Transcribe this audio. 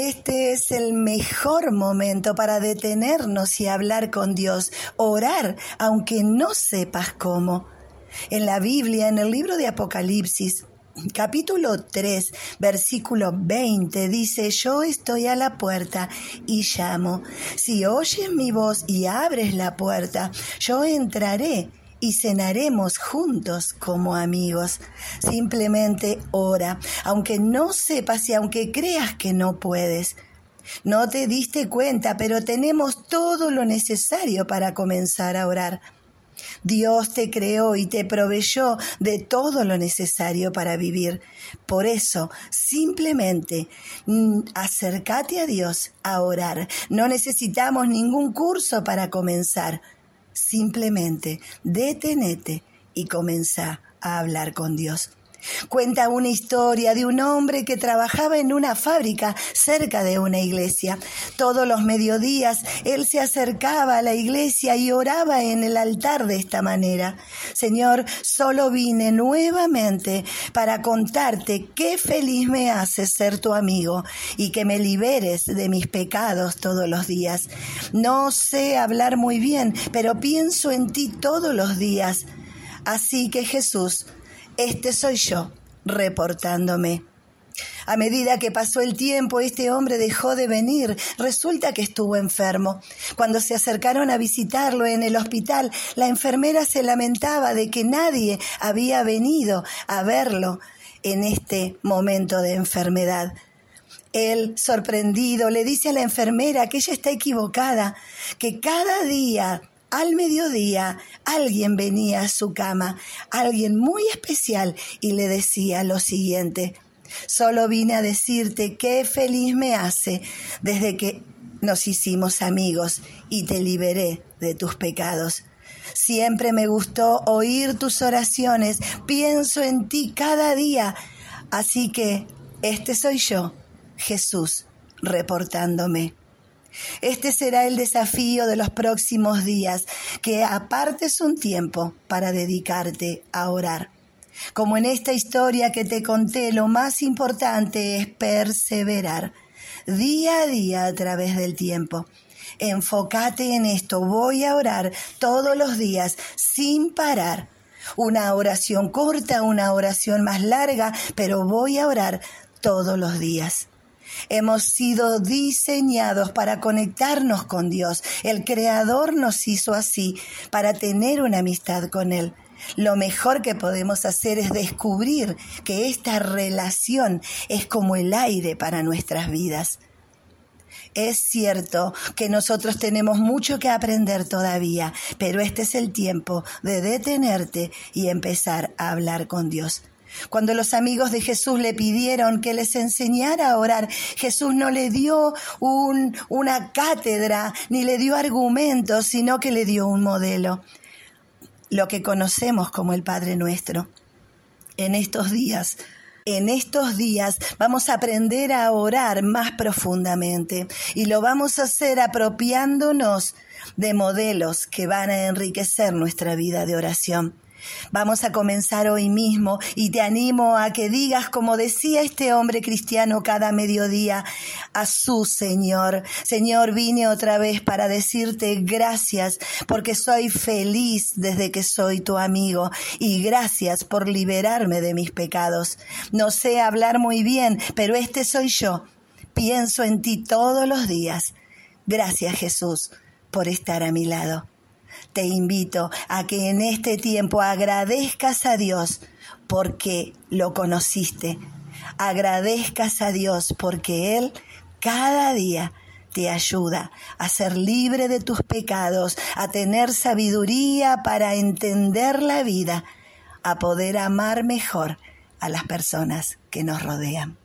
Este es el mejor momento para detenernos y hablar con Dios, orar aunque no sepas cómo. En la Biblia, en el libro de Apocalipsis, capítulo 3, versículo 20 dice, yo estoy a la puerta y llamo. Si oyes mi voz y abres la puerta, yo entraré y cenaremos juntos como amigos. Simplemente ora, aunque no sepas y aunque creas que no puedes. No te diste cuenta, pero tenemos todo lo necesario para comenzar a orar. Dios te creó y te proveyó de todo lo necesario para vivir. Por eso, simplemente mm, acércate a Dios a orar. No necesitamos ningún curso para comenzar. Simplemente detenete y comenzá a hablar con Dios. Cuenta una historia de un hombre que trabajaba en una fábrica cerca de una iglesia. Todos los mediodías él se acercaba a la iglesia y oraba en el altar de esta manera. Señor, solo vine nuevamente para contarte qué feliz me hace ser tu amigo y que me liberes de mis pecados todos los días. No sé hablar muy bien, pero pienso en ti todos los días. Así que Jesús, este soy yo reportándome. A medida que pasó el tiempo, este hombre dejó de venir. Resulta que estuvo enfermo. Cuando se acercaron a visitarlo en el hospital, la enfermera se lamentaba de que nadie había venido a verlo en este momento de enfermedad. Él, sorprendido, le dice a la enfermera que ella está equivocada, que cada día al mediodía alguien venía a su cama, alguien muy especial, y le decía lo siguiente, solo vine a decirte qué feliz me hace desde que nos hicimos amigos y te liberé de tus pecados. Siempre me gustó oír tus oraciones, pienso en ti cada día, así que este soy yo, Jesús, reportándome. Este será el desafío de los próximos días, que apartes un tiempo para dedicarte a orar. Como en esta historia que te conté, lo más importante es perseverar día a día a través del tiempo. Enfócate en esto, voy a orar todos los días sin parar. Una oración corta, una oración más larga, pero voy a orar todos los días. Hemos sido diseñados para conectarnos con Dios. El Creador nos hizo así, para tener una amistad con Él. Lo mejor que podemos hacer es descubrir que esta relación es como el aire para nuestras vidas. Es cierto que nosotros tenemos mucho que aprender todavía, pero este es el tiempo de detenerte y empezar a hablar con Dios. Cuando los amigos de Jesús le pidieron que les enseñara a orar, Jesús no le dio una cátedra ni le dio argumentos, sino que le dio un modelo, lo que conocemos como el Padre Nuestro. En estos días en estos días vamos a aprender a orar más profundamente y lo vamos a hacer apropiándonos de modelos que van a enriquecer nuestra vida de oración. Vamos a comenzar hoy mismo y te animo a que digas, como decía este hombre cristiano cada mediodía, a su Señor. Señor, vine otra vez para decirte gracias porque soy feliz desde que soy tu amigo y gracias por liberarme de mis pecados. No sé hablar muy bien, pero este soy yo. Pienso en ti todos los días. Gracias Jesús por estar a mi lado te invito a que en este tiempo agradezcas a Dios porque lo conociste. Agradezcas a Dios porque Él cada día te ayuda a ser libre de tus pecados, a tener sabiduría para entender la vida, a poder amar mejor a las personas que nos rodean.